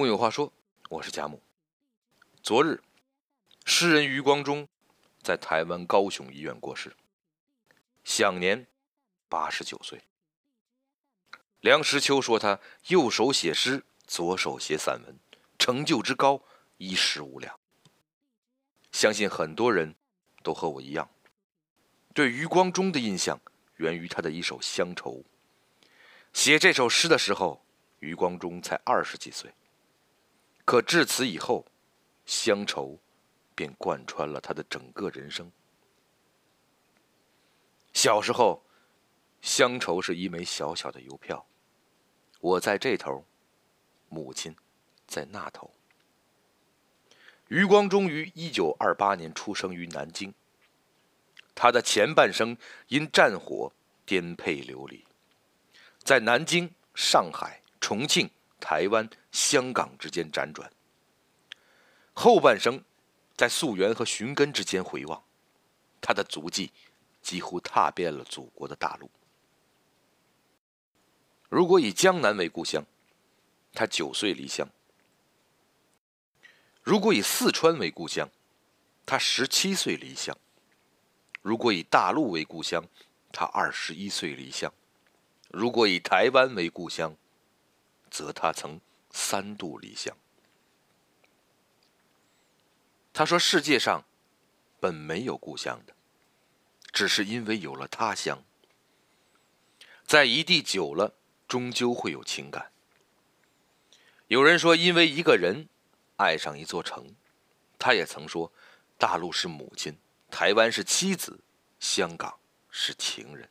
木有话说，我是贾木。昨日，诗人余光中在台湾高雄医院过世，享年八十九岁。梁实秋说他右手写诗，左手写散文，成就之高一时无两。相信很多人都和我一样，对余光中的印象源于他的一首《乡愁》。写这首诗的时候，余光中才二十几岁。可至此以后，乡愁便贯穿了他的整个人生。小时候，乡愁是一枚小小的邮票，我在这头，母亲在那头。余光中于一九二八年出生于南京。他的前半生因战火颠沛流离，在南京、上海、重庆。台湾、香港之间辗转，后半生在溯源和寻根之间回望，他的足迹几乎踏遍了祖国的大陆。如果以江南为故乡，他九岁离乡；如果以四川为故乡，他十七岁离乡；如果以大陆为故乡，他二十一岁离乡；如果以台湾为故乡，则他曾三度离乡。他说：“世界上本没有故乡的，只是因为有了他乡。在一地久了，终究会有情感。有人说，因为一个人爱上一座城。他也曾说，大陆是母亲，台湾是妻子，香港是情人。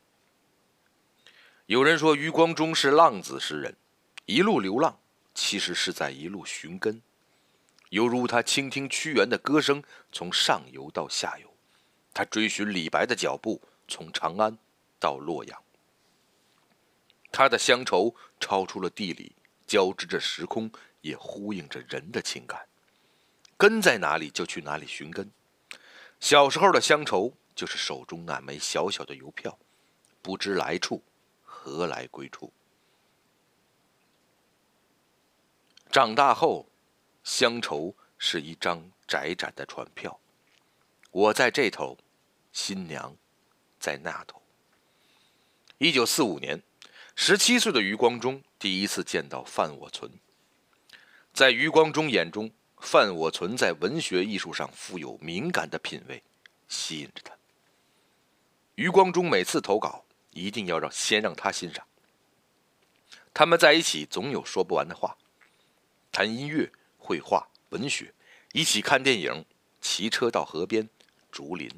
有人说，余光中是浪子诗人。”一路流浪，其实是在一路寻根，犹如他倾听屈原的歌声，从上游到下游；他追寻李白的脚步，从长安到洛阳。他的乡愁超出了地理，交织着时空，也呼应着人的情感。根在哪里，就去哪里寻根。小时候的乡愁，就是手中那枚小小的邮票，不知来处，何来归处。长大后，乡愁是一张窄窄的船票，我在这头，新娘在那头。一九四五年，十七岁的余光中第一次见到范我存。在余光中眼中，范我存在文学艺术上富有敏感的品味，吸引着他。余光中每次投稿，一定要让先让他欣赏。他们在一起总有说不完的话。谈音乐、绘画、文学，一起看电影，骑车到河边、竹林。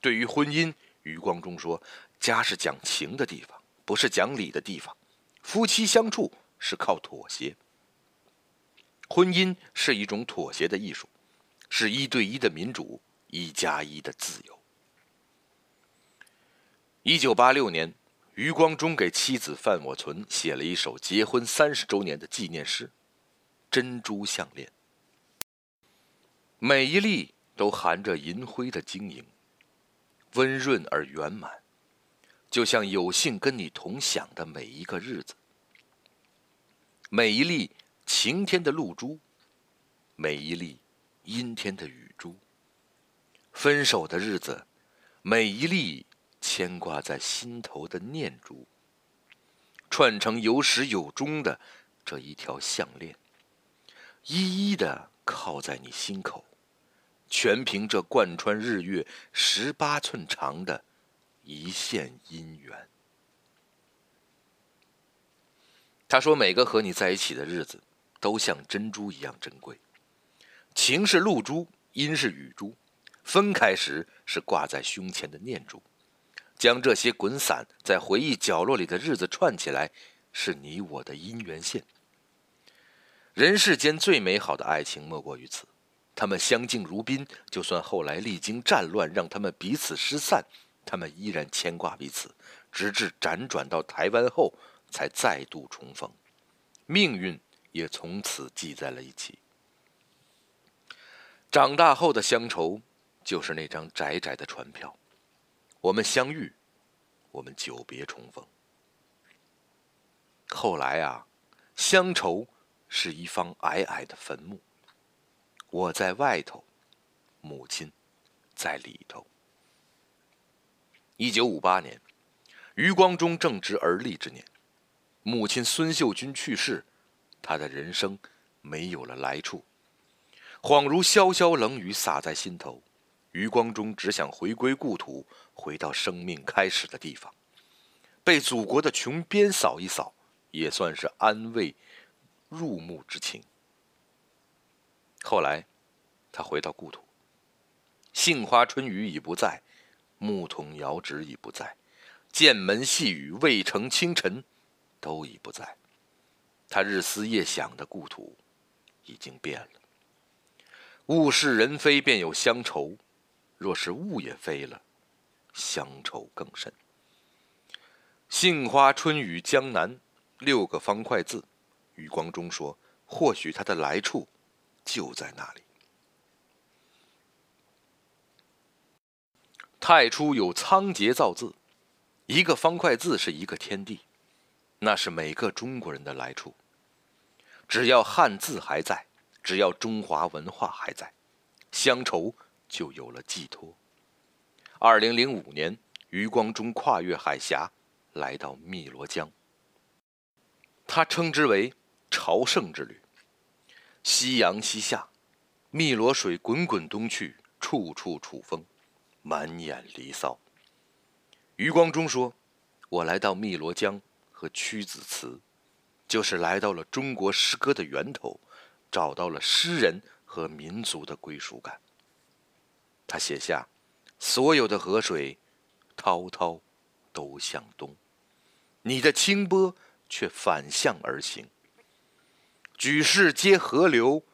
对于婚姻，余光中说：“家是讲情的地方，不是讲理的地方。夫妻相处是靠妥协，婚姻是一种妥协的艺术，是一对一的民主，一加一的自由。”一九八六年，余光中给妻子范我存写了一首结婚三十周年的纪念诗。珍珠项链，每一粒都含着银灰的晶莹，温润而圆满，就像有幸跟你同享的每一个日子。每一粒晴天的露珠，每一粒阴天的雨珠。分手的日子，每一粒牵挂在心头的念珠，串成有始有终的这一条项链。一一的靠在你心口，全凭这贯穿日月十八寸长的一线姻缘。他说：“每个和你在一起的日子，都像珍珠一样珍贵。情是露珠，音是雨珠，分开时是挂在胸前的念珠。将这些滚散在回忆角落里的日子串起来，是你我的姻缘线。”人世间最美好的爱情莫过于此，他们相敬如宾，就算后来历经战乱，让他们彼此失散，他们依然牵挂彼此，直至辗转到台湾后，才再度重逢，命运也从此系在了一起。长大后的乡愁，就是那张窄窄的船票，我们相遇，我们久别重逢。后来啊，乡愁。是一方矮矮的坟墓。我在外头，母亲在里头。一九五八年，余光中正值而立之年，母亲孙秀君去世，他的人生没有了来处，恍如潇潇冷雨洒在心头。余光中只想回归故土，回到生命开始的地方，被祖国的穷边扫一扫，也算是安慰入目之情。后来，他回到故土，杏花春雨已不在，牧童遥指已不在，剑门细雨渭城清晨，都已不在。他日思夜想的故土，已经变了。物是人非，便有乡愁。若是物也飞了，乡愁更甚。杏花春雨江南，六个方块字。余光中说：“或许它的来处就在那里。”太初有仓颉造字，一个方块字是一个天地，那是每个中国人的来处。只要汉字还在，只要中华文化还在，乡愁。就有了寄托。二零零五年，余光中跨越海峡，来到汨罗江。他称之为朝圣之旅。夕阳西下，汨罗水滚滚东去，处处楚风，满眼离骚。余光中说：“我来到汨罗江和屈子祠，就是来到了中国诗歌的源头，找到了诗人和民族的归属感。”他写下：“所有的河水，滔滔，都向东；你的清波却反向而行。举世皆河流，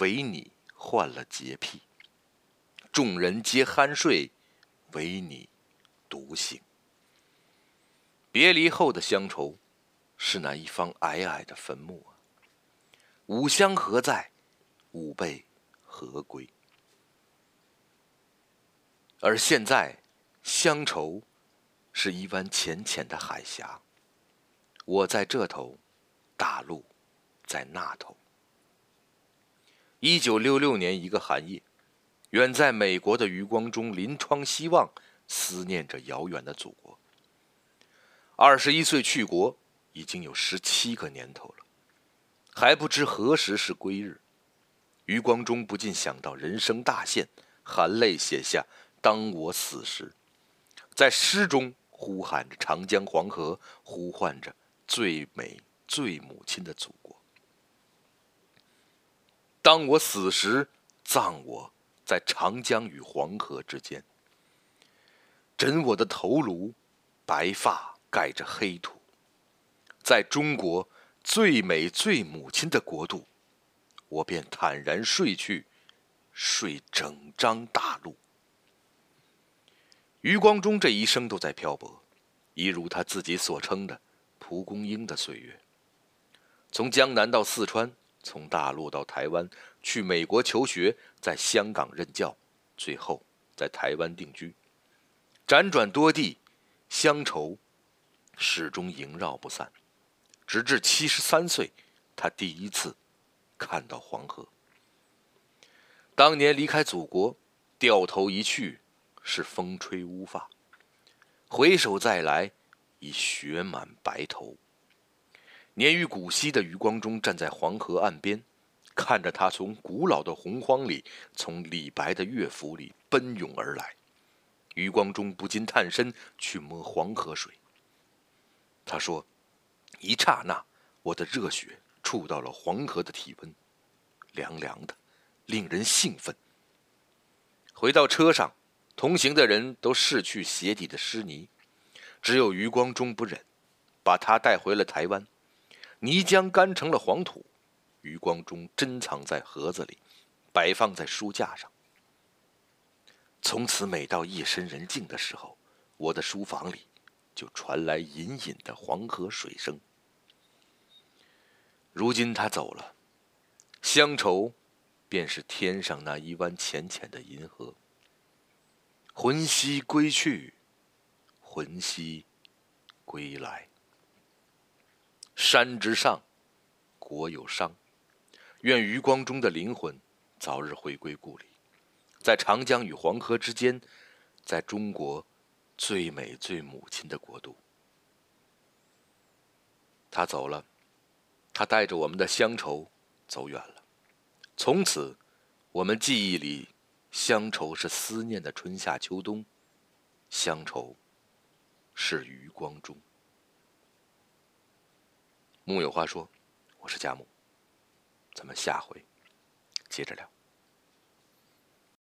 唯你患了洁癖；众人皆酣睡，唯你独醒。别离后的乡愁，是那一方矮矮的坟墓啊！吾乡何在？吾辈何归？”而现在，乡愁是一湾浅浅的海峡。我在这头，大陆在那头。一九六六年一个寒夜，远在美国的余光中临窗希望，思念着遥远的祖国。二十一岁去国，已经有十七个年头了，还不知何时是归日。余光中不禁想到人生大限，含泪写下。当我死时，在诗中呼喊着长江黄河，呼唤着最美最母亲的祖国。当我死时，葬我在长江与黄河之间，枕我的头颅，白发盖着黑土，在中国最美最母亲的国度，我便坦然睡去，睡整张大陆。余光中这一生都在漂泊，一如他自己所称的“蒲公英的岁月”。从江南到四川，从大陆到台湾，去美国求学，在香港任教，最后在台湾定居，辗转多地，乡愁始终萦绕不散。直至七十三岁，他第一次看到黄河。当年离开祖国，掉头一去。是风吹乌发，回首再来，已雪满白头。年逾古稀的余光中站在黄河岸边，看着他从古老的洪荒里，从李白的乐府里奔涌而来。余光中不禁探身去摸黄河水。他说：“一刹那，我的热血触到了黄河的体温，凉凉的，令人兴奋。”回到车上。同行的人都拭去鞋底的湿泥，只有余光中不忍，把他带回了台湾。泥浆干成了黄土，余光中珍藏在盒子里，摆放在书架上。从此，每到夜深人静的时候，我的书房里就传来隐隐的黄河水声。如今他走了，乡愁便是天上那一弯浅浅的银河。魂兮归去，魂兮归来。山之上，国有殇；愿余光中的灵魂早日回归故里，在长江与黄河之间，在中国最美最母亲的国度。他走了，他带着我们的乡愁走远了。从此，我们记忆里，乡愁是思念的春夏秋冬，乡愁是余光中。木有话说，我是佳木，咱们下回接着聊。